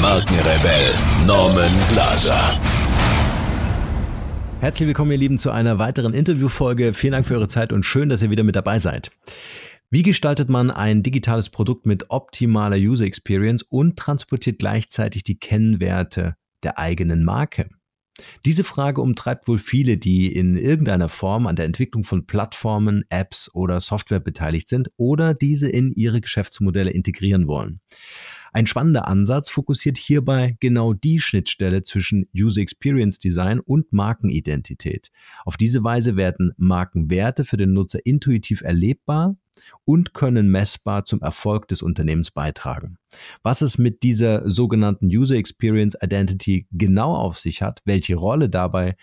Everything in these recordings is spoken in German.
Markenrebell Norman Glaser. Herzlich willkommen, ihr Lieben, zu einer weiteren Interviewfolge. Vielen Dank für eure Zeit und schön, dass ihr wieder mit dabei seid. Wie gestaltet man ein digitales Produkt mit optimaler User Experience und transportiert gleichzeitig die Kennwerte der eigenen Marke? Diese Frage umtreibt wohl viele, die in irgendeiner Form an der Entwicklung von Plattformen, Apps oder Software beteiligt sind oder diese in ihre Geschäftsmodelle integrieren wollen. Ein spannender Ansatz fokussiert hierbei genau die Schnittstelle zwischen User Experience Design und Markenidentität. Auf diese Weise werden Markenwerte für den Nutzer intuitiv erlebbar und können messbar zum Erfolg des Unternehmens beitragen. Was es mit dieser sogenannten User Experience Identity genau auf sich hat, welche Rolle dabei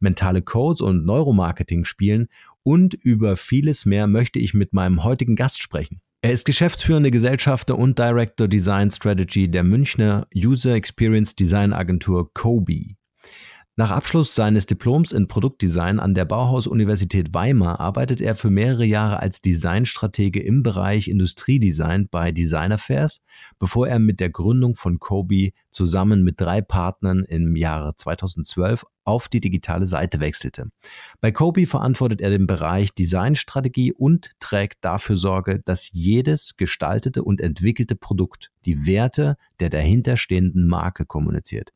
mentale Codes und Neuromarketing spielen und über vieles mehr möchte ich mit meinem heutigen Gast sprechen. Er ist geschäftsführende Gesellschafter und Director Design Strategy der Münchner User Experience Design Agentur Kobe. Nach Abschluss seines Diploms in Produktdesign an der Bauhaus-Universität Weimar arbeitet er für mehrere Jahre als Designstratege im Bereich Industriedesign bei Design Affairs, bevor er mit der Gründung von Kobe zusammen mit drei Partnern im Jahre 2012 auf die digitale Seite wechselte. Bei Kobe verantwortet er den Bereich Designstrategie und trägt dafür Sorge, dass jedes gestaltete und entwickelte Produkt die Werte der dahinterstehenden Marke kommuniziert.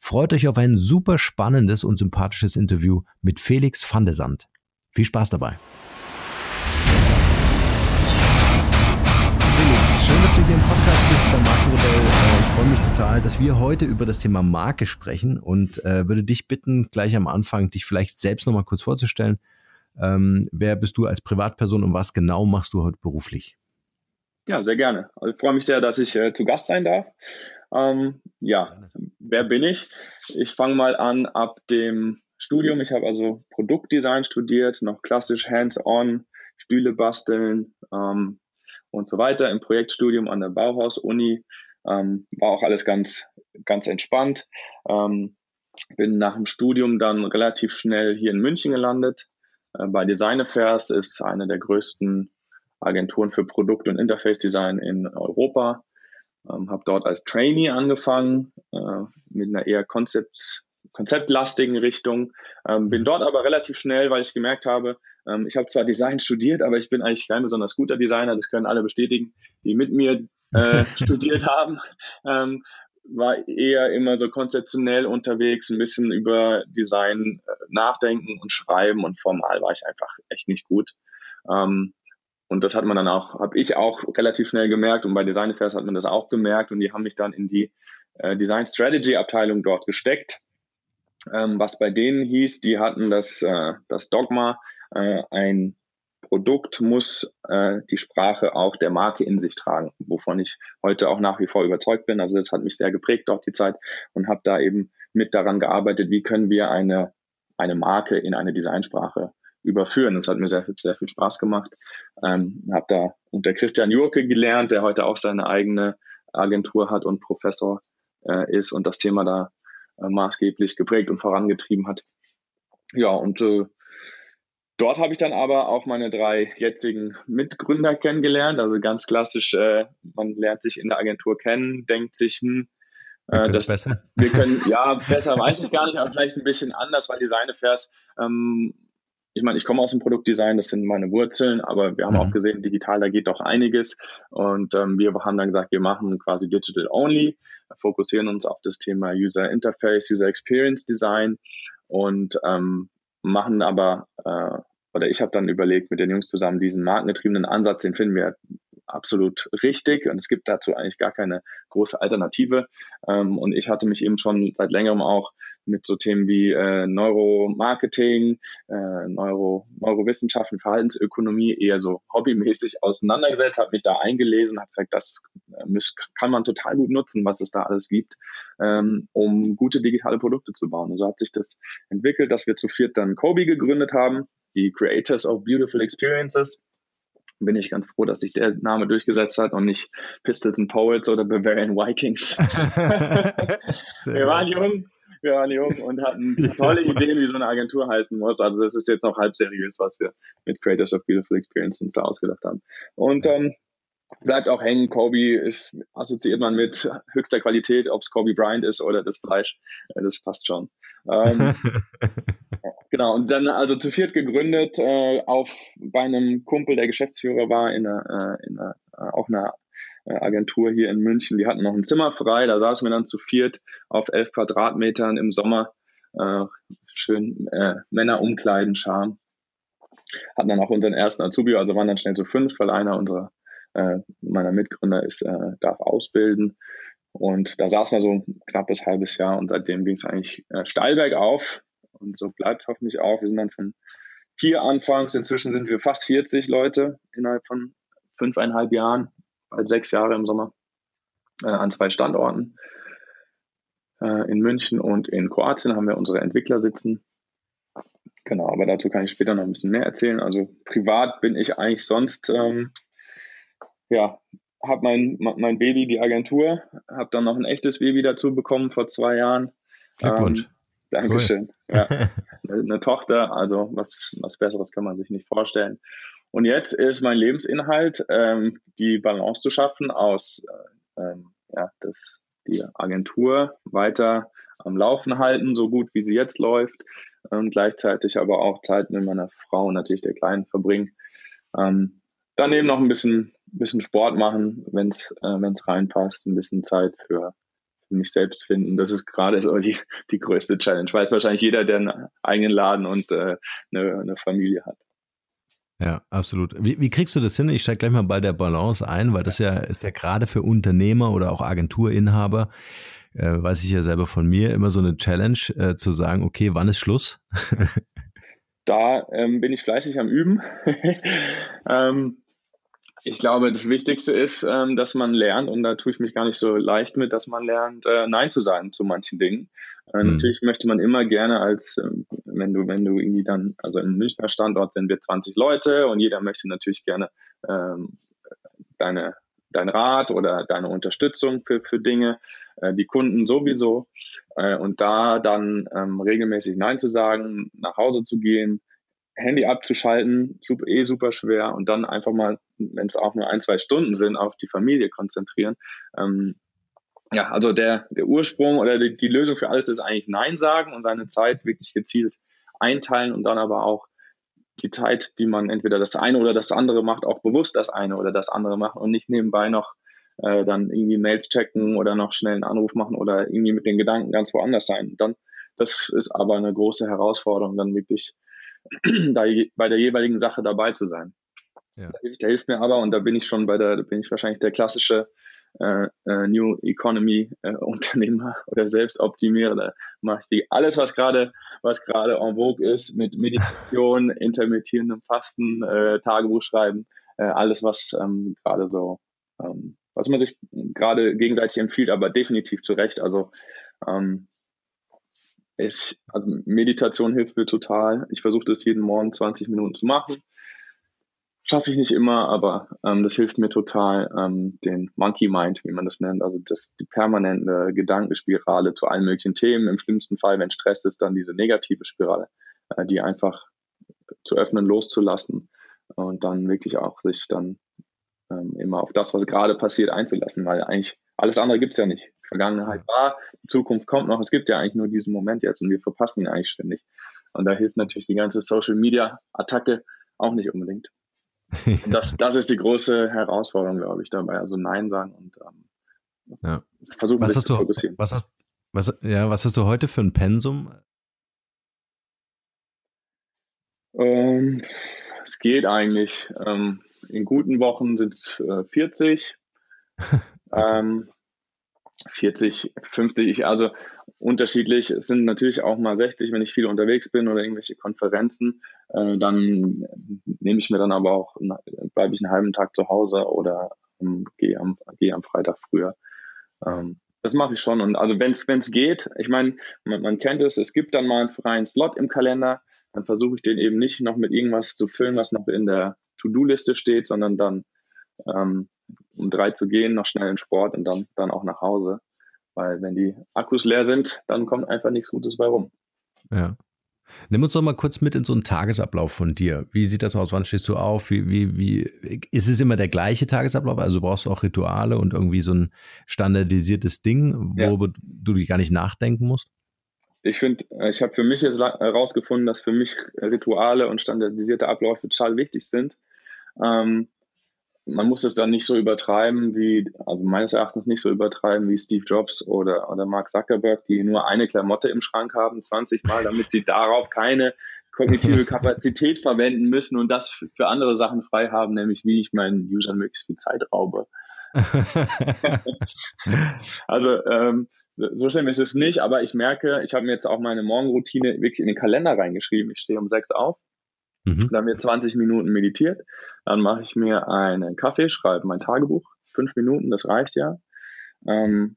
Freut euch auf ein super spannendes und sympathisches Interview mit Felix van de Sand. Viel Spaß dabei. Felix, schön, dass du hier im Podcast bist bei Markenmodell. Äh, ich freue mich total, dass wir heute über das Thema Marke sprechen und äh, würde dich bitten, gleich am Anfang dich vielleicht selbst nochmal kurz vorzustellen. Ähm, wer bist du als Privatperson und was genau machst du heute beruflich? Ja, sehr gerne. Also ich freue mich sehr, dass ich äh, zu Gast sein darf. Ähm, ja, wer bin ich? Ich fange mal an ab dem Studium. Ich habe also Produktdesign studiert, noch klassisch hands-on, Stühle basteln ähm, und so weiter im Projektstudium an der Bauhaus-Uni. Ähm, war auch alles ganz, ganz entspannt. Ähm, bin nach dem Studium dann relativ schnell hier in München gelandet. Äh, bei Design Affairs ist eine der größten Agenturen für Produkt- und Interface-Design in Europa. Ähm, habe dort als Trainee angefangen, äh, mit einer eher Konzept, konzeptlastigen Richtung. Ähm, bin dort aber relativ schnell, weil ich gemerkt habe, ähm, ich habe zwar Design studiert, aber ich bin eigentlich kein besonders guter Designer. Das können alle bestätigen, die mit mir äh, studiert haben. Ähm, war eher immer so konzeptionell unterwegs, ein bisschen über Design äh, nachdenken und schreiben und formal war ich einfach echt nicht gut. Ähm, und das hat man dann auch, habe ich auch relativ schnell gemerkt und bei Design Affairs hat man das auch gemerkt und die haben mich dann in die äh, Design Strategy Abteilung dort gesteckt. Ähm, was bei denen hieß, die hatten das, äh, das Dogma, äh, ein Produkt muss äh, die Sprache auch der Marke in sich tragen, wovon ich heute auch nach wie vor überzeugt bin. Also das hat mich sehr geprägt dort die Zeit und habe da eben mit daran gearbeitet, wie können wir eine, eine Marke in eine Designsprache überführen. Das hat mir sehr, sehr viel Spaß gemacht. Ähm, habe da unter Christian Jurke gelernt, der heute auch seine eigene Agentur hat und Professor äh, ist und das Thema da äh, maßgeblich geprägt und vorangetrieben hat. Ja, und äh, dort habe ich dann aber auch meine drei jetzigen Mitgründer kennengelernt. Also ganz klassisch, äh, man lernt sich in der Agentur kennen, denkt sich, hm, wir, äh, das, besser. wir können, ja, besser weiß ich gar nicht, aber vielleicht ein bisschen anders, weil Design Affairs ähm, ich meine, ich komme aus dem Produktdesign, das sind meine Wurzeln, aber wir haben mhm. auch gesehen, digital, da geht doch einiges. Und ähm, wir haben dann gesagt, wir machen quasi Digital Only, fokussieren uns auf das Thema User Interface, User Experience Design und ähm, machen aber, äh, oder ich habe dann überlegt, mit den Jungs zusammen diesen markengetriebenen Ansatz, den finden wir absolut richtig und es gibt dazu eigentlich gar keine große Alternative. Ähm, und ich hatte mich eben schon seit längerem auch mit so Themen wie äh, Neuromarketing, äh, Neuro, Neurowissenschaften, Verhaltensökonomie eher so hobbymäßig auseinandergesetzt, habe mich da eingelesen, habe gesagt, das kann man total gut nutzen, was es da alles gibt, ähm, um gute digitale Produkte zu bauen. Und so hat sich das entwickelt, dass wir zu viert dann Kobe gegründet haben, die Creators of Beautiful Experiences bin ich ganz froh, dass sich der Name durchgesetzt hat und nicht Pistols and Poets oder Bavarian Vikings. wir waren jung, wir waren jung und hatten tolle Ideen, wie so eine Agentur heißen muss. Also das ist jetzt noch halb seriös, was wir mit Creators of Beautiful Experiences da ausgedacht haben. Und ähm, bleibt auch hängen. Kobe ist, assoziiert man mit höchster Qualität, ob es Kobe Bryant ist oder das Fleisch. Das passt schon. Ähm, genau, und dann also zu viert gegründet, äh, auf bei einem Kumpel, der Geschäftsführer war in einer, äh, in einer äh, auch einer äh, Agentur hier in München. Die hatten noch ein Zimmer frei, da saßen wir dann zu viert auf elf Quadratmetern im Sommer. Äh, schön äh, Männer umkleiden, Charme. Hatten dann auch unseren ersten Azubi, also waren dann schnell zu fünf, weil einer unserer äh, meiner Mitgründer ist, äh, darf ausbilden. Und da saßen wir so ein knappes halbes Jahr und seitdem ging es eigentlich äh, steil bergauf und so bleibt hoffentlich auch. Wir sind dann von vier anfangs, inzwischen sind wir fast 40 Leute innerhalb von fünfeinhalb Jahren, bald sechs Jahre im Sommer, äh, an zwei Standorten. Äh, in München und in Kroatien haben wir unsere Entwickler sitzen. Genau, aber dazu kann ich später noch ein bisschen mehr erzählen. Also privat bin ich eigentlich sonst ähm, ja, habe mein, mein Baby, die Agentur, habe dann noch ein echtes Baby dazu bekommen vor zwei Jahren. Glückwunsch. Ähm, Dankeschön. Cool. Ja. eine, eine, Tochter, also was, was Besseres kann man sich nicht vorstellen. Und jetzt ist mein Lebensinhalt, ähm, die Balance zu schaffen aus äh, ähm, ja, das, die Agentur weiter am Laufen halten, so gut wie sie jetzt läuft, und gleichzeitig aber auch Zeit mit meiner Frau und natürlich der Kleinen verbringen. Ähm, daneben noch ein bisschen bisschen Sport machen, wenn es äh, wenn's reinpasst, ein bisschen Zeit für, für mich selbst finden. Das ist gerade so die, die größte Challenge. Weiß wahrscheinlich jeder, der einen eigenen Laden und äh, eine, eine Familie hat. Ja, absolut. Wie, wie kriegst du das hin? Ich steige gleich mal bei der Balance ein, weil das ja ist ja gerade für Unternehmer oder auch Agenturinhaber, äh, weiß ich ja selber von mir, immer so eine Challenge, äh, zu sagen, okay, wann ist Schluss? da ähm, bin ich fleißig am Üben. ähm, ich glaube, das Wichtigste ist, ähm, dass man lernt, und da tue ich mich gar nicht so leicht mit, dass man lernt, äh, Nein zu sagen zu manchen Dingen. Äh, mhm. Natürlich möchte man immer gerne als, ähm, wenn du, wenn du irgendwie dann, also im Münchner Standort sind wir 20 Leute und jeder möchte natürlich gerne ähm, deine, dein Rat oder deine Unterstützung für, für Dinge, äh, die Kunden sowieso. Äh, und da dann ähm, regelmäßig Nein zu sagen, nach Hause zu gehen, Handy abzuschalten, super, eh super schwer und dann einfach mal, wenn es auch nur ein, zwei Stunden sind, auf die Familie konzentrieren. Ähm, ja, also der, der Ursprung oder die, die Lösung für alles ist eigentlich Nein sagen und seine Zeit wirklich gezielt einteilen und dann aber auch die Zeit, die man entweder das eine oder das andere macht, auch bewusst das eine oder das andere machen und nicht nebenbei noch äh, dann irgendwie Mails checken oder noch schnell einen Anruf machen oder irgendwie mit den Gedanken ganz woanders sein. Dann, das ist aber eine große Herausforderung, dann wirklich da bei der jeweiligen Sache dabei zu sein. Ja. Da hilft mir aber, und da bin ich schon bei der, da bin ich wahrscheinlich der klassische äh, äh, New Economy äh, Unternehmer oder Selbstoptimierer. Mache ich die, alles, was gerade was gerade en vogue ist, mit Meditation, intermittierendem Fasten, äh, Tagebuch schreiben, äh, alles, was ähm, gerade so, ähm, was man sich gerade gegenseitig empfiehlt, aber definitiv zu Recht. Also ähm, ich, also Meditation hilft mir total. Ich versuche das jeden Morgen 20 Minuten zu machen. Schaffe ich nicht immer, aber ähm, das hilft mir total, ähm, den Monkey Mind, wie man das nennt, also das, die permanente Gedankenspirale zu allen möglichen Themen. Im schlimmsten Fall, wenn Stress ist, dann diese negative Spirale, äh, die einfach zu öffnen, loszulassen und dann wirklich auch sich dann ähm, immer auf das, was gerade passiert, einzulassen, weil eigentlich alles andere gibt's ja nicht. Vergangenheit war, Zukunft kommt noch. Es gibt ja eigentlich nur diesen Moment jetzt und wir verpassen ihn eigentlich ständig. Und da hilft natürlich die ganze Social Media Attacke auch nicht unbedingt. Und das, das ist die große Herausforderung, glaube ich, dabei. Also Nein sagen und ähm, ja. versuchen, was sich zu fokussieren. Was hast, was, ja, was hast du heute für ein Pensum? Ähm, es geht eigentlich. Ähm, in guten Wochen sind es äh, 40. ähm, 40, 50, also unterschiedlich. Es sind natürlich auch mal 60, wenn ich viel unterwegs bin oder irgendwelche Konferenzen. Äh, dann nehme ich mir dann aber auch, bleibe ich einen halben Tag zu Hause oder und gehe am, geh am Freitag früher. Ähm, das mache ich schon. Und also wenn es geht, ich meine, man, man, kennt es, es gibt dann mal einen freien Slot im Kalender, dann versuche ich den eben nicht noch mit irgendwas zu füllen, was noch in der To-Do-Liste steht, sondern dann ähm, um drei zu gehen, noch schnell in Sport und dann, dann auch nach Hause. Weil wenn die Akkus leer sind, dann kommt einfach nichts Gutes bei rum. Ja. Nimm uns doch mal kurz mit in so einen Tagesablauf von dir. Wie sieht das aus? Wann stehst du auf? Wie, wie, wie, ist es immer der gleiche Tagesablauf? Also brauchst du auch Rituale und irgendwie so ein standardisiertes Ding, worüber ja. du dich gar nicht nachdenken musst? Ich finde, äh, ich habe für mich jetzt herausgefunden, dass für mich Rituale und standardisierte Abläufe total wichtig sind. Ähm, man muss es dann nicht so übertreiben wie, also meines Erachtens nicht so übertreiben wie Steve Jobs oder, oder Mark Zuckerberg, die nur eine Klamotte im Schrank haben, 20 Mal, damit sie darauf keine kognitive Kapazität verwenden müssen und das für andere Sachen frei haben, nämlich wie ich meinen Usern möglichst viel Zeit raube. also ähm, so, so schlimm ist es nicht, aber ich merke, ich habe mir jetzt auch meine Morgenroutine wirklich in den Kalender reingeschrieben. Ich stehe um sechs auf, mhm. dann wird 20 Minuten meditiert, dann mache ich mir einen Kaffee, schreibe mein Tagebuch, fünf Minuten, das reicht ja. Ähm,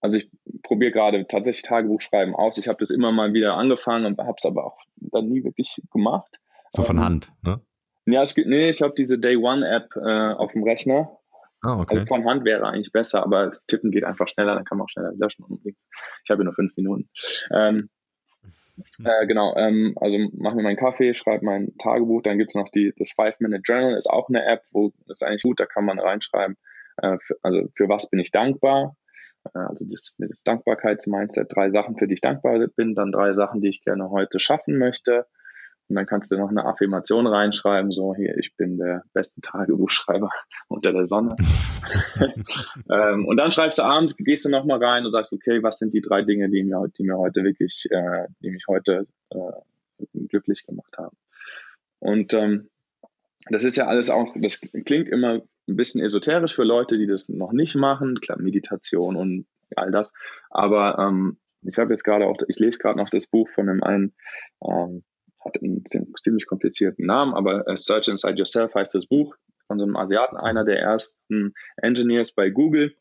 also ich probiere gerade tatsächlich Tagebuch schreiben aus. Ich habe das immer mal wieder angefangen und habe es aber auch dann nie wirklich gemacht. So von ähm, Hand, ne? Ja, es gibt, nee, ich habe diese Day One App äh, auf dem Rechner. Ah, okay. Also von Hand wäre eigentlich besser, aber das Tippen geht einfach schneller, dann kann man auch schneller löschen und nichts. Ich habe nur fünf Minuten. Ähm, äh, genau, ähm, also mache mir meinen Kaffee, schreibe mein Tagebuch, dann gibt es noch die, das Five-Minute-Journal, ist auch eine App, wo ist eigentlich gut, da kann man reinschreiben, äh, für, also für was bin ich dankbar, äh, also das, das Dankbarkeitsmindset, drei Sachen, für die ich dankbar bin, dann drei Sachen, die ich gerne heute schaffen möchte, und dann kannst du noch eine Affirmation reinschreiben, so hier, ich bin der beste Tagebuchschreiber unter der Sonne. ähm, und dann schreibst du abends, gehst du nochmal rein und sagst, okay, was sind die drei Dinge, die mir, die mir heute wirklich, äh, die mich heute äh, glücklich gemacht haben. Und ähm, das ist ja alles auch, das klingt immer ein bisschen esoterisch für Leute, die das noch nicht machen, klar, Meditation und all das. Aber ähm, ich habe jetzt gerade auch, ich lese gerade noch das Buch von einem einen ähm, hat einen ziemlich komplizierten Namen, aber äh, Search Inside Yourself heißt das Buch von so einem Asiaten, einer der ersten Engineers bei Google.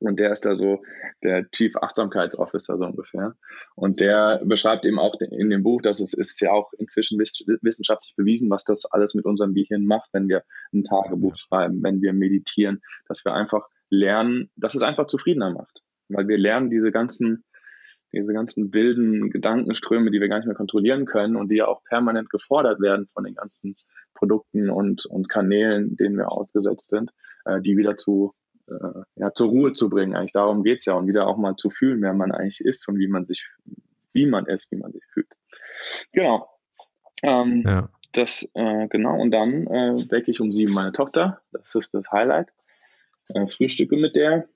Und der ist da so der Chief Achtsamkeitsofficer so ungefähr. Und der beschreibt eben auch in dem Buch, dass es ist ja auch inzwischen wissenschaftlich bewiesen, was das alles mit unserem Gehirn macht, wenn wir ein Tagebuch schreiben, wenn wir meditieren, dass wir einfach lernen, dass es einfach zufriedener macht. Weil wir lernen diese ganzen diese ganzen wilden Gedankenströme, die wir gar nicht mehr kontrollieren können und die ja auch permanent gefordert werden von den ganzen Produkten und, und Kanälen, denen wir ausgesetzt sind, äh, die wieder zu, äh, ja, zur Ruhe zu bringen. Eigentlich darum geht's ja und wieder auch mal zu fühlen, wer man eigentlich ist und wie man sich, wie man ist, wie man sich fühlt. Genau. Ähm, ja. Das, äh, genau, und dann äh, wecke ich um sieben meine Tochter. Das ist das Highlight. Äh, frühstücke mit der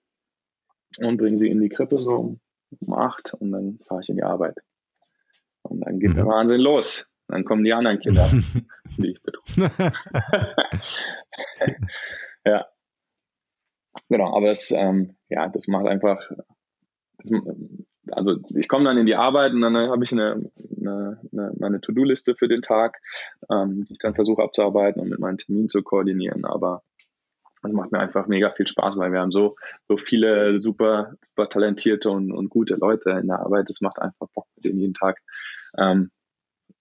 und bringe sie in die Krippe so um um acht und dann fahre ich in die Arbeit. Und dann geht mhm. der Wahnsinn los. Dann kommen die anderen Kinder, die ich betreue. ja. Genau, aber es, ähm, ja, das macht einfach, das, also ich komme dann in die Arbeit und dann habe ich eine, eine, eine, meine To-Do-Liste für den Tag, ähm, die ich dann versuche abzuarbeiten und mit meinen Terminen zu koordinieren. Aber das macht mir einfach mega viel Spaß, weil wir haben so, so viele super, super talentierte und, und gute Leute in der Arbeit. Es macht einfach Bock, mit denen jeden Tag ähm,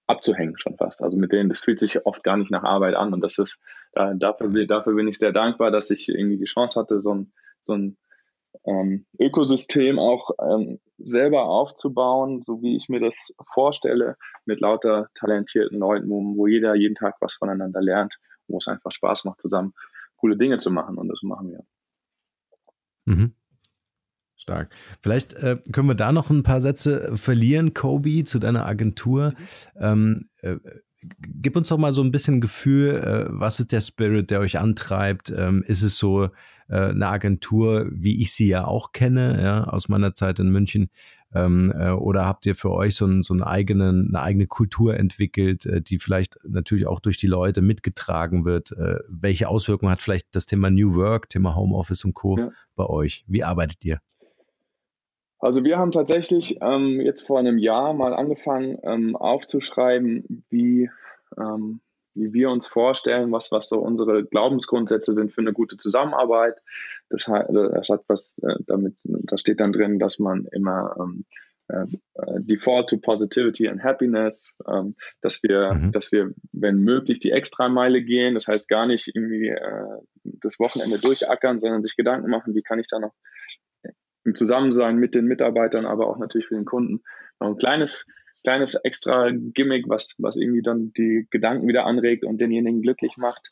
abzuhängen schon fast. Also mit denen, das fühlt sich oft gar nicht nach Arbeit an. Und das ist, äh, dafür, dafür bin ich sehr dankbar, dass ich irgendwie die Chance hatte, so ein, so ein ähm, Ökosystem auch ähm, selber aufzubauen, so wie ich mir das vorstelle, mit lauter talentierten Leuten, wo, wo jeder jeden Tag was voneinander lernt, wo es einfach Spaß macht, zusammen coole Dinge zu machen und das machen wir. Mhm. Stark. Vielleicht äh, können wir da noch ein paar Sätze verlieren, Kobe, zu deiner Agentur. Ähm, äh, gib uns doch mal so ein bisschen Gefühl, äh, was ist der Spirit, der euch antreibt? Ähm, ist es so äh, eine Agentur, wie ich sie ja auch kenne, ja, aus meiner Zeit in München? Ähm, äh, oder habt ihr für euch so, ein, so einen eigenen, eine eigene Kultur entwickelt, äh, die vielleicht natürlich auch durch die Leute mitgetragen wird? Äh, welche Auswirkungen hat vielleicht das Thema New Work, Thema Homeoffice und Co. Ja. bei euch? Wie arbeitet ihr? Also wir haben tatsächlich ähm, jetzt vor einem Jahr mal angefangen ähm, aufzuschreiben, wie, ähm, wie wir uns vorstellen, was, was so unsere Glaubensgrundsätze sind für eine gute Zusammenarbeit. Das, das hat was äh, damit, da steht dann drin, dass man immer ähm, äh, Default to Positivity and Happiness, ähm, dass wir, mhm. dass wir, wenn möglich, die Extrameile gehen. Das heißt gar nicht irgendwie äh, das Wochenende durchackern, sondern sich Gedanken machen, wie kann ich da noch im Zusammensein mit den Mitarbeitern, aber auch natürlich für den Kunden noch ein kleines kleines extra Gimmick, was, was irgendwie dann die Gedanken wieder anregt und denjenigen glücklich macht.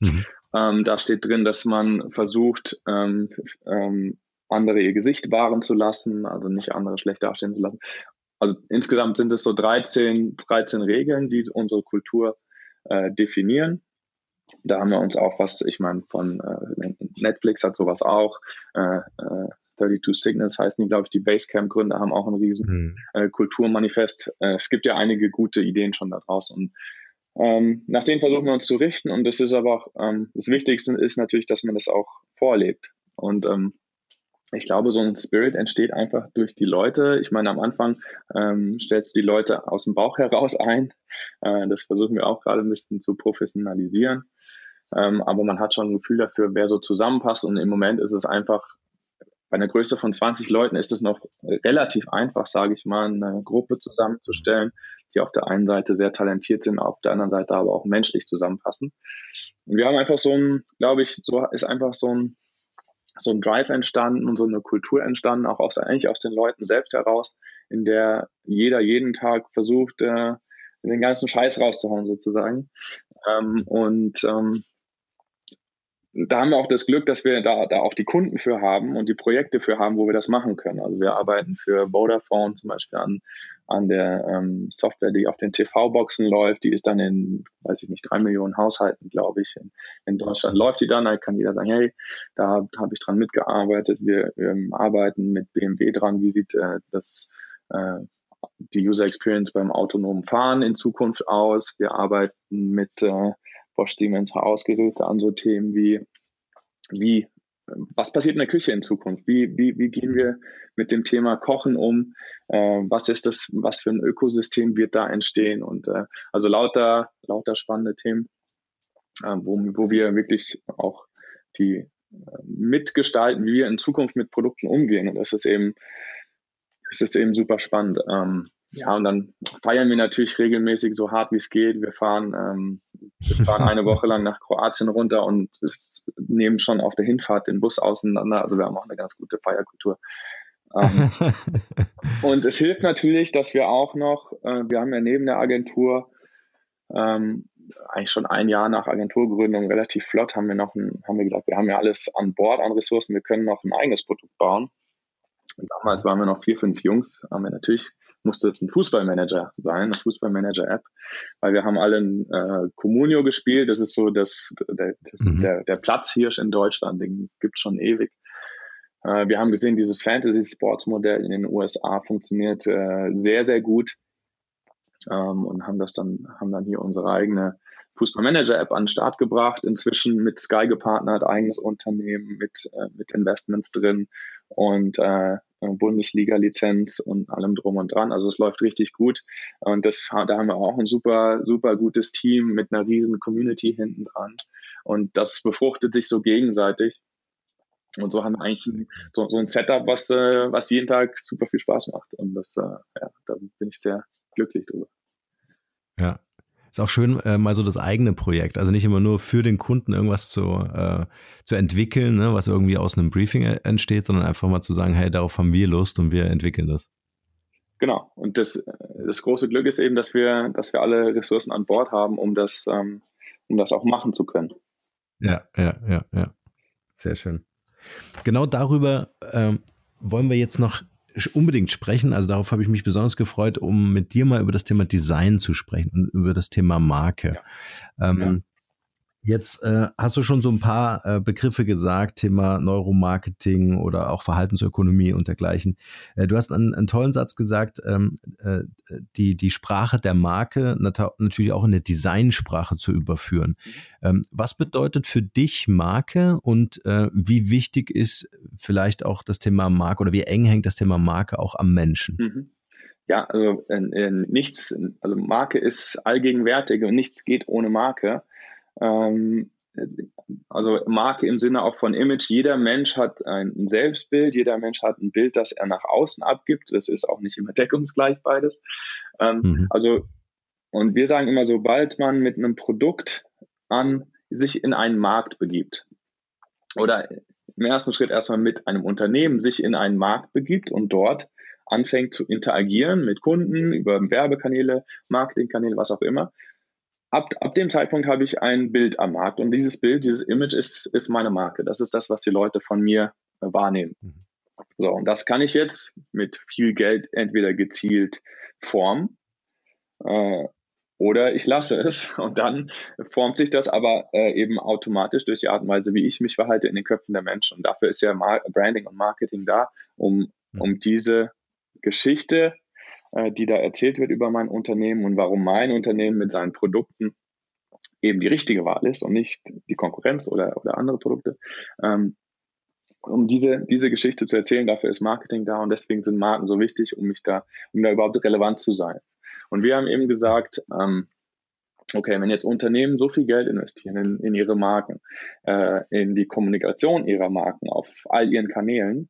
Mhm. Ähm, da steht drin, dass man versucht, ähm, ähm, andere ihr Gesicht wahren zu lassen, also nicht andere schlecht dastehen zu lassen. Also insgesamt sind es so 13, 13 Regeln, die unsere Kultur äh, definieren. Da haben wir uns auch was, ich meine, von äh, Netflix hat sowas auch, äh, äh 32 Signals heißen die, glaube ich, die Basecamp-Gründer haben auch ein riesen mhm. äh, Kulturmanifest. Äh, es gibt ja einige gute Ideen schon da draußen und ähm, nach denen versuchen wir uns zu richten und das ist aber auch, ähm, das Wichtigste ist natürlich, dass man das auch vorlebt und ähm, ich glaube, so ein Spirit entsteht einfach durch die Leute. Ich meine, am Anfang ähm, stellst du die Leute aus dem Bauch heraus ein. Äh, das versuchen wir auch gerade ein bisschen zu professionalisieren. Ähm, aber man hat schon ein Gefühl dafür, wer so zusammenpasst. Und im Moment ist es einfach bei einer Größe von 20 Leuten ist es noch relativ einfach, sage ich mal, eine Gruppe zusammenzustellen, die auf der einen Seite sehr talentiert sind, auf der anderen Seite aber auch menschlich zusammenpassen. Und wir haben einfach so ein, glaube ich, so ist einfach so ein, so ein Drive entstanden und so eine Kultur entstanden, auch aus, eigentlich aus den Leuten selbst heraus, in der jeder jeden Tag versucht, äh, den ganzen Scheiß rauszuhauen sozusagen. Ähm, und ähm, da haben wir auch das Glück, dass wir da, da auch die Kunden für haben und die Projekte für haben, wo wir das machen können. Also wir arbeiten für Vodafone zum Beispiel an, an der ähm, Software, die auf den TV-Boxen läuft. Die ist dann in, weiß ich nicht, drei Millionen Haushalten, glaube ich. In, in Deutschland läuft die dann. Da kann jeder sagen, hey, da habe ich dran mitgearbeitet. Wir, wir arbeiten mit BMW dran. Wie sieht äh, das äh, die User Experience beim autonomen Fahren in Zukunft aus? Wir arbeiten mit äh, Bosch Siemens Hausgeräte an so Themen wie, wie, was passiert in der Küche in Zukunft? Wie, wie, wie gehen wir mit dem Thema Kochen um? Äh, was ist das, was für ein Ökosystem wird da entstehen? Und äh, also lauter, lauter spannende Themen, äh, wo, wo wir wirklich auch die äh, mitgestalten, wie wir in Zukunft mit Produkten umgehen. Und das ist eben, das ist eben super spannend. Ähm, ja, und dann feiern wir natürlich regelmäßig so hart wie es geht. Wir fahren, ähm, wir fahren eine Woche lang nach Kroatien runter und nehmen schon auf der Hinfahrt den Bus auseinander. Also wir haben auch eine ganz gute Feierkultur. Ähm, und es hilft natürlich, dass wir auch noch, äh, wir haben ja neben der Agentur ähm, eigentlich schon ein Jahr nach Agenturgründung relativ flott haben wir noch ein, haben wir gesagt, wir haben ja alles an Bord an Ressourcen, wir können noch ein eigenes Produkt bauen. Und damals waren wir noch vier, fünf Jungs, haben wir natürlich musste es ein Fußballmanager sein, eine Fußballmanager-App, weil wir haben alle ein äh, Comunio gespielt. Das ist so das, der, das, mhm. der, der Platzhirsch in Deutschland, den gibt schon ewig. Äh, wir haben gesehen, dieses Fantasy-Sports-Modell in den USA funktioniert äh, sehr, sehr gut ähm, und haben das dann, haben dann hier unsere eigene Fußballmanager-App an den Start gebracht, inzwischen mit Sky gepartnert, eigenes Unternehmen mit, äh, mit Investments drin und äh, Bundesliga-Lizenz und allem drum und dran. Also es läuft richtig gut. Und das, da haben wir auch ein super, super gutes Team mit einer riesen Community hinten dran. Und das befruchtet sich so gegenseitig. Und so haben wir eigentlich so, so ein Setup, was, äh, was jeden Tag super viel Spaß macht. Und das, äh, ja, da bin ich sehr glücklich drüber. Ja, ist auch schön, äh, mal so das eigene Projekt, also nicht immer nur für den Kunden irgendwas zu, äh, zu entwickeln, ne, was irgendwie aus einem Briefing entsteht, sondern einfach mal zu sagen, hey, darauf haben wir Lust und wir entwickeln das. Genau. Und das, das große Glück ist eben, dass wir, dass wir alle Ressourcen an Bord haben, um das, ähm, um das auch machen zu können. Ja, ja, ja, ja. Sehr schön. Genau darüber ähm, wollen wir jetzt noch unbedingt sprechen. Also darauf habe ich mich besonders gefreut, um mit dir mal über das Thema Design zu sprechen und über das Thema Marke. Ja. Ähm. Jetzt äh, hast du schon so ein paar äh, Begriffe gesagt, Thema Neuromarketing oder auch Verhaltensökonomie und dergleichen. Äh, du hast einen, einen, tollen Satz gesagt, ähm, äh, die, die Sprache der Marke nat natürlich auch in der Designsprache zu überführen. Ähm, was bedeutet für dich Marke und äh, wie wichtig ist vielleicht auch das Thema Marke oder wie eng hängt das Thema Marke auch am Menschen? Mhm. ja, also äh, nichts, also Marke ist allgegenwärtig und nichts geht ohne Marke. Ähm, also Marke im Sinne auch von Image. Jeder Mensch hat ein Selbstbild, jeder Mensch hat ein Bild, das er nach außen abgibt. Das ist auch nicht immer deckungsgleich beides. Ähm, mhm. Also, und wir sagen immer, sobald man mit einem Produkt an sich in einen Markt begibt oder im ersten Schritt erstmal mit einem Unternehmen sich in einen Markt begibt und dort anfängt zu interagieren mit Kunden über Werbekanäle, Marketingkanäle, was auch immer. Ab, ab dem Zeitpunkt habe ich ein Bild am Markt und dieses Bild, dieses Image ist, ist meine Marke. Das ist das, was die Leute von mir äh, wahrnehmen. Mhm. So, und das kann ich jetzt mit viel Geld entweder gezielt formen äh, oder ich lasse es und dann formt sich das aber äh, eben automatisch durch die Art und Weise, wie ich mich verhalte in den Köpfen der Menschen. Und dafür ist ja Mar Branding und Marketing da, um, mhm. um diese Geschichte, die da erzählt wird über mein Unternehmen und warum mein Unternehmen mit seinen Produkten eben die richtige Wahl ist und nicht die Konkurrenz oder, oder andere Produkte. Ähm, um diese, diese Geschichte zu erzählen, dafür ist Marketing da und deswegen sind Marken so wichtig, um mich da, um da überhaupt relevant zu sein. Und wir haben eben gesagt, ähm, okay, wenn jetzt Unternehmen so viel Geld investieren in, in ihre Marken, äh, in die Kommunikation ihrer Marken auf all ihren Kanälen,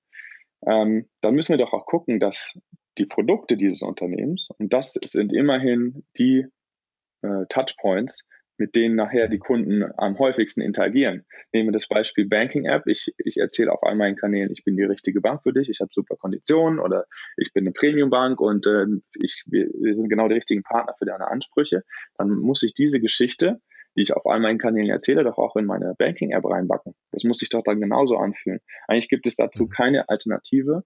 ähm, dann müssen wir doch auch gucken, dass die Produkte dieses Unternehmens, und das sind immerhin die äh, Touchpoints, mit denen nachher die Kunden am häufigsten interagieren. Nehmen wir das Beispiel Banking App. Ich, ich erzähle auf all meinen Kanälen, ich bin die richtige Bank für dich, ich habe super Konditionen oder ich bin eine Premium Bank und äh, ich, wir, wir sind genau die richtigen Partner für deine Ansprüche. Dann muss ich diese Geschichte die ich auf all meinen Kanälen erzähle, doch auch in meine Banking-App reinbacken. Das muss sich doch dann genauso anfühlen. Eigentlich gibt es dazu mhm. keine Alternative.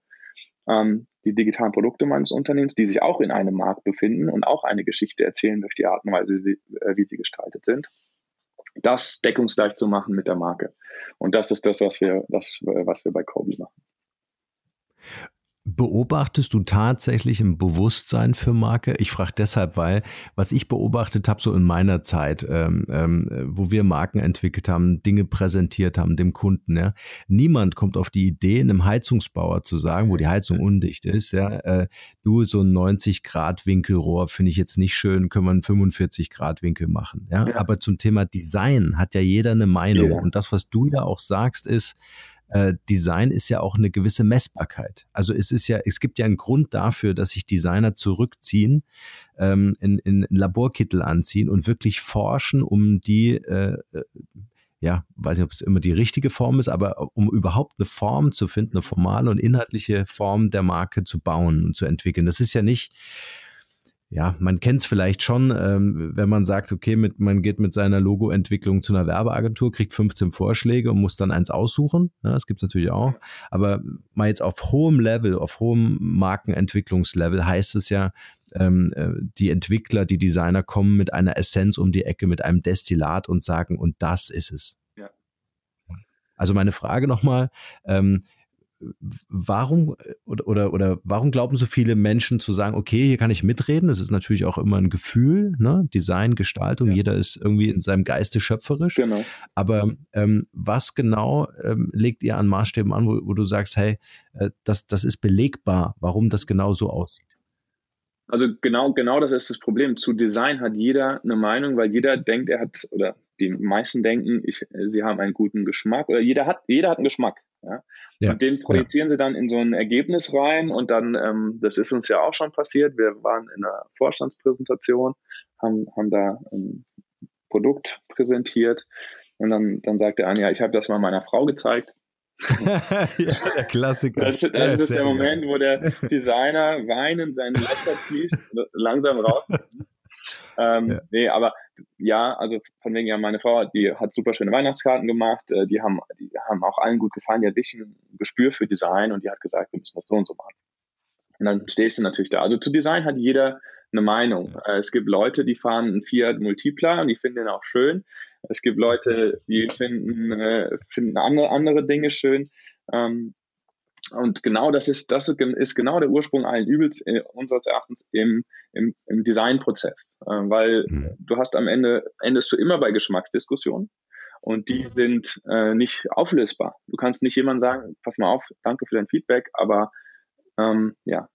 Ähm, die digitalen Produkte meines Unternehmens, die sich auch in einem Markt befinden und auch eine Geschichte erzählen durch die Art und Weise, äh, wie sie gestaltet sind, das deckungsgleich zu machen mit der Marke. Und das ist das, was wir, das, was wir bei Kobe machen. Beobachtest du tatsächlich ein Bewusstsein für Marke? Ich frage deshalb, weil was ich beobachtet habe, so in meiner Zeit, ähm, ähm, wo wir Marken entwickelt haben, Dinge präsentiert haben dem Kunden, ja, niemand kommt auf die Idee, einem Heizungsbauer zu sagen, wo die Heizung undicht ist, ja, äh, du so ein 90 Grad Winkelrohr finde ich jetzt nicht schön, können wir einen 45 Grad Winkel machen, ja? ja. Aber zum Thema Design hat ja jeder eine Meinung ja. und das, was du ja auch sagst, ist äh, Design ist ja auch eine gewisse Messbarkeit. Also es ist ja, es gibt ja einen Grund dafür, dass sich Designer zurückziehen, ähm, in, in Laborkittel anziehen und wirklich forschen, um die äh, äh, ja, weiß nicht, ob es immer die richtige Form ist, aber um überhaupt eine Form zu finden, eine formale und inhaltliche Form der Marke zu bauen und zu entwickeln. Das ist ja nicht, ja, man kennt es vielleicht schon, ähm, wenn man sagt, okay, mit, man geht mit seiner Logoentwicklung zu einer Werbeagentur, kriegt 15 Vorschläge und muss dann eins aussuchen. Ja, das gibt's natürlich auch. Aber mal jetzt auf hohem Level, auf hohem Markenentwicklungslevel heißt es ja, ähm, äh, die Entwickler, die Designer kommen mit einer Essenz um die Ecke, mit einem Destillat und sagen, und das ist es. Ja. Also meine Frage nochmal, ähm, warum oder, oder, oder warum glauben so viele Menschen zu sagen, okay, hier kann ich mitreden? Das ist natürlich auch immer ein Gefühl, ne? Design, Gestaltung, ja. jeder ist irgendwie in seinem Geiste schöpferisch. Genau. Aber ähm, was genau ähm, legt ihr an Maßstäben an, wo, wo du sagst, hey, äh, das, das ist belegbar, warum das genau so aussieht? Also genau, genau das ist das Problem. Zu Design hat jeder eine Meinung, weil jeder denkt, er hat, oder die meisten denken, ich, sie haben einen guten Geschmack, oder jeder hat, jeder hat einen Geschmack. Ja? Ja, und den projizieren ja. sie dann in so ein Ergebnis rein und dann, ähm, das ist uns ja auch schon passiert, wir waren in einer Vorstandspräsentation, haben, haben da ein Produkt präsentiert und dann, dann sagt der eine, ja, ich habe das mal meiner Frau gezeigt. ja, der Klassiker. Das, das ja, ist der Moment, wo der Designer weinend seinen Laptop schließt, langsam raus. Ähm, ja. Nee, aber ja, also von wegen ja, meine Frau, die hat super schöne Weihnachtskarten gemacht, äh, die haben, die haben auch allen gut gefallen, die hat wirklich ein Gespür für Design und die hat gesagt, wir müssen das so und so machen. Und dann stehst du natürlich da. Also zu Design hat jeder eine Meinung. Ja. Äh, es gibt Leute, die fahren einen Fiat Multipla und die finden den auch schön. Es gibt Leute, die finden, äh, finden andere, andere Dinge schön. Ähm, und genau das ist, das ist genau der Ursprung allen Übels äh, unseres Erachtens im, im, im Designprozess. Äh, weil mhm. du hast am Ende, endest du immer bei Geschmacksdiskussionen und die sind äh, nicht auflösbar. Du kannst nicht jemandem sagen, pass mal auf, danke für dein Feedback, aber ähm, ja,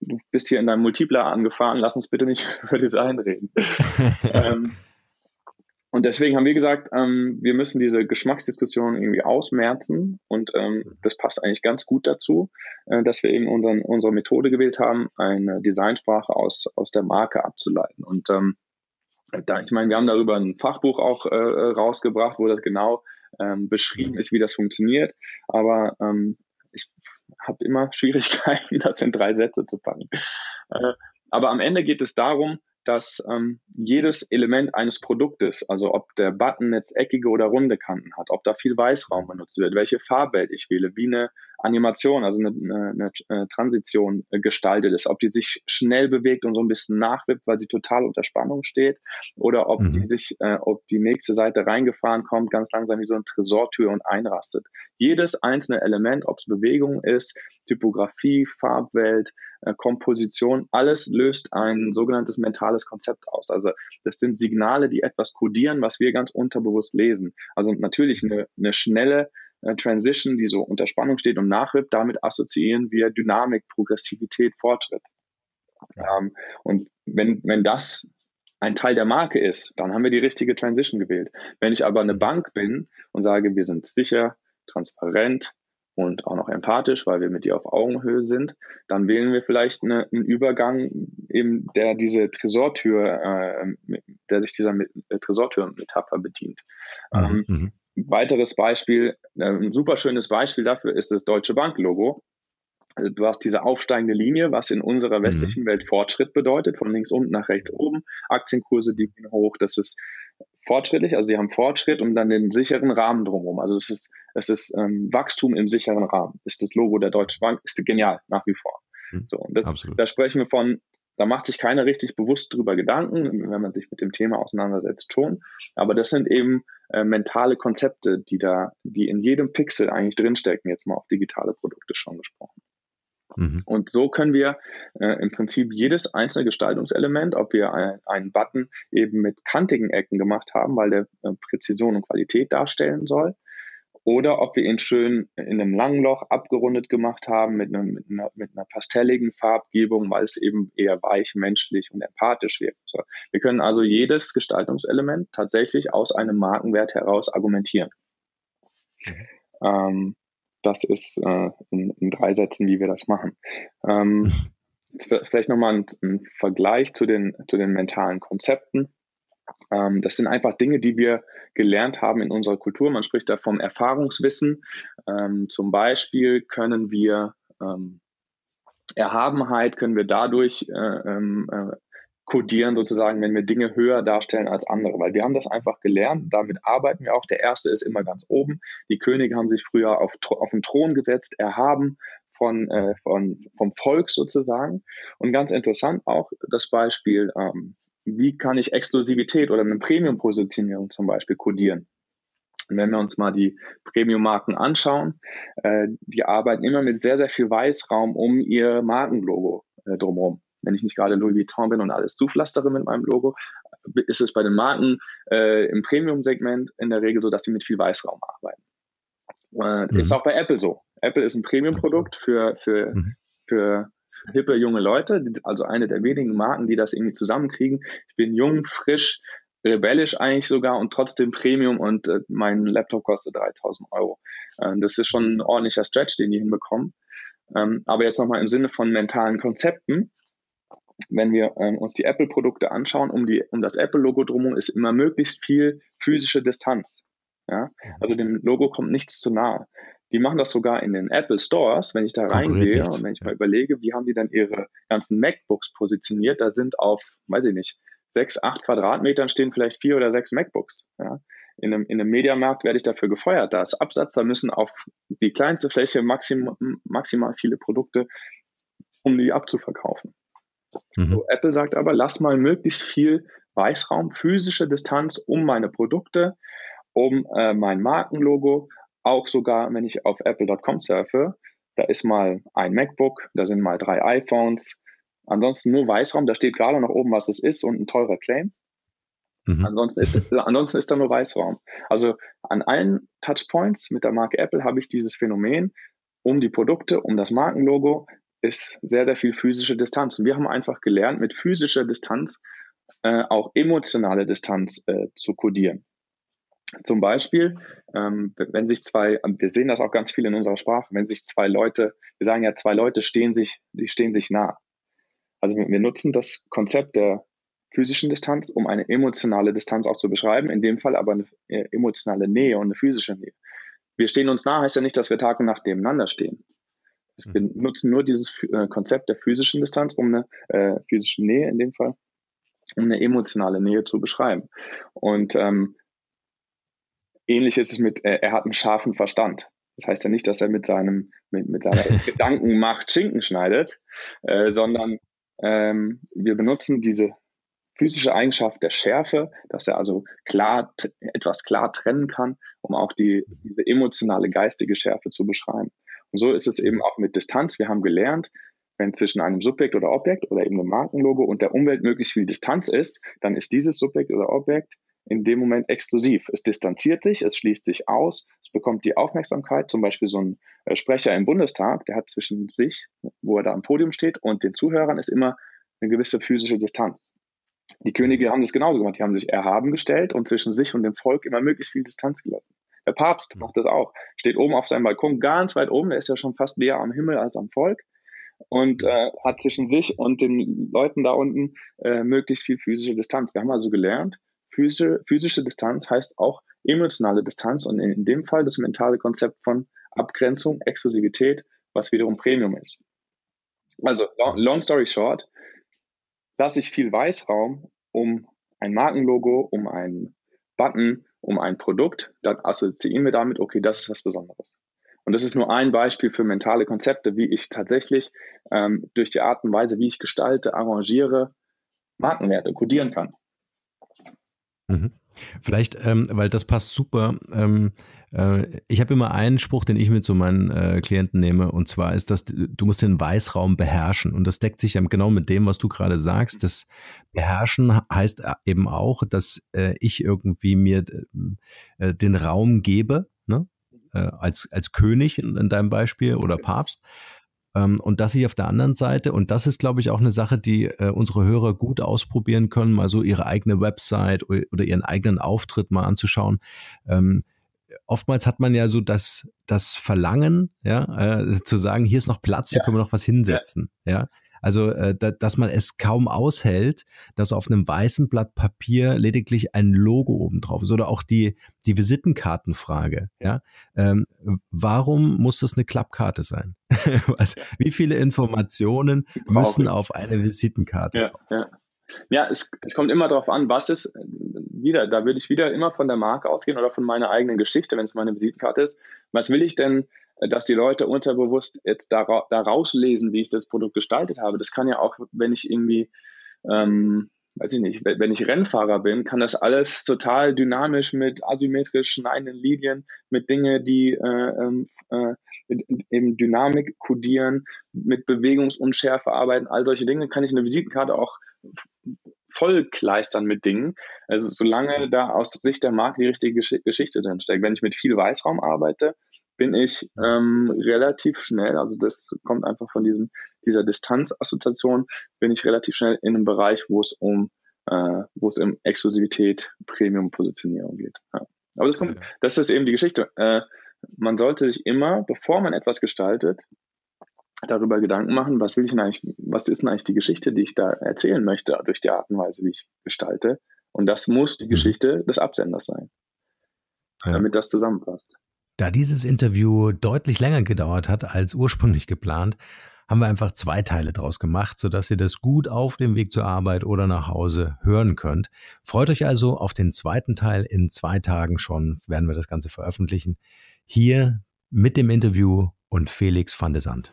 du bist hier in deinem Multipler angefahren, lass uns bitte nicht über Design reden. ähm, und deswegen haben wir gesagt, ähm, wir müssen diese Geschmacksdiskussion irgendwie ausmerzen und ähm, das passt eigentlich ganz gut dazu, äh, dass wir eben unseren, unsere Methode gewählt haben, eine Designsprache aus, aus der Marke abzuleiten. Und ähm, da, ich meine, wir haben darüber ein Fachbuch auch äh, rausgebracht, wo das genau ähm, beschrieben ist, wie das funktioniert. Aber ähm, ich habe immer Schwierigkeiten, das in drei Sätze zu packen. Äh, aber am Ende geht es darum, dass ähm, jedes Element eines Produktes, also ob der Button jetzt eckige oder runde Kanten hat, ob da viel Weißraum benutzt wird, welche Farbwelt ich wähle, wie eine Animation, also eine, eine, eine Transition äh, gestaltet ist, ob die sich schnell bewegt und so ein bisschen nachwippt, weil sie total unter Spannung steht, oder ob mhm. die sich, äh, ob die nächste Seite reingefahren kommt, ganz langsam wie so eine Tresortür und einrastet. Jedes einzelne Element, ob es Bewegung ist, Typografie, Farbwelt, äh, Komposition, alles löst ein sogenanntes mentales Konzept aus. Also das sind Signale, die etwas kodieren, was wir ganz unterbewusst lesen. Also natürlich eine, eine schnelle äh, Transition, die so unter Spannung steht und nachwirbt, damit assoziieren wir Dynamik, Progressivität, Fortschritt. Ähm, und wenn, wenn das ein Teil der Marke ist, dann haben wir die richtige Transition gewählt. Wenn ich aber eine Bank bin und sage, wir sind sicher, transparent, und auch noch empathisch, weil wir mit dir auf Augenhöhe sind, dann wählen wir vielleicht eine, einen Übergang, eben der diese Tresortür, äh, der sich dieser äh, Tresortür-Metapher bedient. Mhm. Ähm, mhm. Weiteres Beispiel, ein super schönes Beispiel dafür ist das Deutsche Bank-Logo. Also du hast diese aufsteigende Linie, was in unserer mhm. westlichen. Welt Fortschritt bedeutet, von links unten nach rechts oben. Aktienkurse, die gehen hoch. Das ist fortschrittlich, also sie haben Fortschritt und dann den sicheren Rahmen drumherum. Also es ist, es ist ähm, Wachstum im sicheren Rahmen. Ist das Logo der Deutschen Bank, ist genial, nach wie vor. Mhm, so, und das, da sprechen wir von, da macht sich keiner richtig bewusst drüber Gedanken, wenn man sich mit dem Thema auseinandersetzt schon. Aber das sind eben äh, mentale Konzepte, die da, die in jedem Pixel eigentlich drinstecken, jetzt mal auf digitale Produkte schon gesprochen. Mhm. Und so können wir äh, im Prinzip jedes einzelne Gestaltungselement, ob wir ein, einen Button eben mit kantigen Ecken gemacht haben, weil der äh, Präzision und Qualität darstellen soll, oder ob wir ihn schön in einem langen Loch abgerundet gemacht haben mit, einem, mit, einer, mit einer pastelligen Farbgebung, weil es eben eher weich, menschlich und empathisch wirkt. So. Wir können also jedes Gestaltungselement tatsächlich aus einem Markenwert heraus argumentieren. Mhm. Ähm, das ist äh, in, in, drei Sätzen, wie wir das machen. Ähm, vielleicht nochmal ein, ein Vergleich zu den, zu den mentalen Konzepten. Ähm, das sind einfach Dinge, die wir gelernt haben in unserer Kultur. Man spricht da vom Erfahrungswissen. Ähm, zum Beispiel können wir ähm, Erhabenheit können wir dadurch äh, ähm, äh, kodieren sozusagen, wenn wir Dinge höher darstellen als andere, weil wir haben das einfach gelernt, damit arbeiten wir auch. Der erste ist immer ganz oben. Die Könige haben sich früher auf, auf den Thron gesetzt, erhaben von, äh, von, vom Volk sozusagen. Und ganz interessant auch das Beispiel, ähm, wie kann ich Exklusivität oder eine Premium-Positionierung zum Beispiel kodieren? Und wenn wir uns mal die Premium-Marken anschauen, äh, die arbeiten immer mit sehr, sehr viel Weißraum um ihr Markenlogo äh, drumherum wenn ich nicht gerade Louis Vuitton bin und alles zupflastere mit meinem Logo, ist es bei den Marken äh, im Premium-Segment in der Regel so, dass sie mit viel Weißraum arbeiten. Äh, mhm. Ist auch bei Apple so. Apple ist ein Premium-Produkt für, für, mhm. für hippe junge Leute, also eine der wenigen Marken, die das irgendwie zusammenkriegen. Ich bin jung, frisch, rebellisch eigentlich sogar und trotzdem Premium und äh, mein Laptop kostet 3000 Euro. Äh, das ist schon ein ordentlicher Stretch, den die hinbekommen. Ähm, aber jetzt nochmal im Sinne von mentalen Konzepten wenn wir ähm, uns die Apple-Produkte anschauen, um, die, um das Apple-Logo drumherum ist immer möglichst viel physische Distanz. Ja? Also dem Logo kommt nichts zu nahe. Die machen das sogar in den Apple Stores, wenn ich da reingehe und wenn ich mal überlege, wie haben die dann ihre ganzen MacBooks positioniert, da sind auf, weiß ich nicht, sechs, acht Quadratmetern stehen vielleicht vier oder sechs MacBooks. Ja? In einem, in einem Mediamarkt werde ich dafür gefeuert. Da ist Absatz, da müssen auf die kleinste Fläche maximal, maximal viele Produkte, um die abzuverkaufen. Mhm. So, Apple sagt aber, lass mal möglichst viel Weißraum, physische Distanz um meine Produkte, um äh, mein Markenlogo, auch sogar, wenn ich auf apple.com surfe, da ist mal ein MacBook, da sind mal drei iPhones, ansonsten nur Weißraum, da steht gerade noch oben, was es ist und ein teurer Claim. Mhm. Ansonsten, ist, ansonsten ist da nur Weißraum. Also an allen Touchpoints mit der Marke Apple habe ich dieses Phänomen um die Produkte, um das Markenlogo, ist sehr, sehr viel physische Distanz. Und wir haben einfach gelernt, mit physischer Distanz äh, auch emotionale Distanz äh, zu kodieren. Zum Beispiel, ähm, wenn sich zwei, wir sehen das auch ganz viel in unserer Sprache, wenn sich zwei Leute, wir sagen ja, zwei Leute stehen sich, die stehen sich nah. Also wir nutzen das Konzept der physischen Distanz, um eine emotionale Distanz auch zu beschreiben, in dem Fall aber eine äh, emotionale Nähe und eine physische Nähe. Wir stehen uns nah heißt ja nicht, dass wir Tag und Nacht nebeneinander stehen. Wir mhm. nutzen nur dieses äh, Konzept der physischen Distanz, um eine äh, physische Nähe in dem Fall, um eine emotionale Nähe zu beschreiben. Und ähm, ähnlich ist es mit, äh, er hat einen scharfen Verstand. Das heißt ja nicht, dass er mit seinem, mit, mit seiner Gedankenmacht Schinken schneidet, äh, sondern ähm, wir benutzen diese physische Eigenschaft der Schärfe, dass er also klar, etwas klar trennen kann, um auch die, diese emotionale, geistige Schärfe zu beschreiben. Und so ist es eben auch mit Distanz. Wir haben gelernt, wenn zwischen einem Subjekt oder Objekt oder eben einem Markenlogo und der Umwelt möglichst viel Distanz ist, dann ist dieses Subjekt oder Objekt in dem Moment exklusiv. Es distanziert sich, es schließt sich aus, es bekommt die Aufmerksamkeit. Zum Beispiel so ein äh, Sprecher im Bundestag, der hat zwischen sich, wo er da am Podium steht, und den Zuhörern ist immer eine gewisse physische Distanz. Die Könige haben das genauso gemacht. Die haben sich erhaben gestellt und zwischen sich und dem Volk immer möglichst viel Distanz gelassen. Der Papst macht das auch. Steht oben auf seinem Balkon, ganz weit oben, der ist ja schon fast näher am Himmel als am Volk und äh, hat zwischen sich und den Leuten da unten äh, möglichst viel physische Distanz. Wir haben also gelernt, physische, physische Distanz heißt auch emotionale Distanz und in, in dem Fall das mentale Konzept von Abgrenzung, Exklusivität, was wiederum Premium ist. Also, long, long story short, lasse ich viel Weißraum um ein Markenlogo, um einen Button, um ein Produkt, dann assoziieren wir damit, okay, das ist was Besonderes. Und das ist nur ein Beispiel für mentale Konzepte, wie ich tatsächlich ähm, durch die Art und Weise, wie ich gestalte, arrangiere, Markenwerte kodieren kann. Mhm. Vielleicht, ähm, weil das passt super. Ähm, äh, ich habe immer einen Spruch, den ich mit so meinen äh, Klienten nehme, und zwar ist das, du musst den Weißraum beherrschen. Und das deckt sich ja genau mit dem, was du gerade sagst. Das Beherrschen heißt eben auch, dass äh, ich irgendwie mir äh, den Raum gebe, ne? Äh, als, als König in, in deinem Beispiel oder Papst und dass ich auf der anderen Seite, und das ist, glaube ich, auch eine Sache, die äh, unsere Hörer gut ausprobieren können, mal so ihre eigene Website oder ihren eigenen Auftritt mal anzuschauen. Ähm, oftmals hat man ja so das, das Verlangen, ja, äh, zu sagen, hier ist noch Platz, hier ja. können wir noch was hinsetzen, ja. ja? Also, äh, da, dass man es kaum aushält, dass auf einem weißen Blatt Papier lediglich ein Logo oben drauf ist. Oder auch die, die Visitenkartenfrage. Ja? Ähm, warum muss das eine Klappkarte sein? Was, wie viele Informationen müssen auf eine Visitenkarte? Ja, ja. ja es, es kommt immer darauf an, was ist, wieder, da würde ich wieder immer von der Marke ausgehen oder von meiner eigenen Geschichte, wenn es meine Visitenkarte ist. Was will ich denn dass die Leute unterbewusst jetzt da, da rauslesen, wie ich das Produkt gestaltet habe. Das kann ja auch, wenn ich irgendwie, ähm, weiß ich nicht, wenn ich Rennfahrer bin, kann das alles total dynamisch mit asymmetrisch schneidenden Linien, mit Dinge, die äh, ähm, äh, eben Dynamik kodieren, mit Bewegungsunschärfe arbeiten, all solche Dinge, kann ich eine Visitenkarte auch vollkleistern mit Dingen. Also solange da aus Sicht der Marke die richtige Geschichte drin steckt. Wenn ich mit viel Weißraum arbeite, bin ich ähm, relativ schnell, also das kommt einfach von diesem, dieser Distanzassoziation, bin ich relativ schnell in einem Bereich, wo es um, äh, wo es um Exklusivität, Premium-Positionierung geht. Ja. Aber das kommt, das ist eben die Geschichte. Äh, man sollte sich immer, bevor man etwas gestaltet, darüber Gedanken machen, was will ich denn eigentlich, was ist denn eigentlich die Geschichte, die ich da erzählen möchte, durch die Art und Weise, wie ich gestalte. Und das muss die mhm. Geschichte des Absenders sein, ja. damit das zusammenpasst. Da dieses Interview deutlich länger gedauert hat als ursprünglich geplant, haben wir einfach zwei Teile draus gemacht, sodass ihr das gut auf dem Weg zur Arbeit oder nach Hause hören könnt. Freut euch also auf den zweiten Teil. In zwei Tagen schon werden wir das Ganze veröffentlichen. Hier mit dem Interview und Felix van de Sand.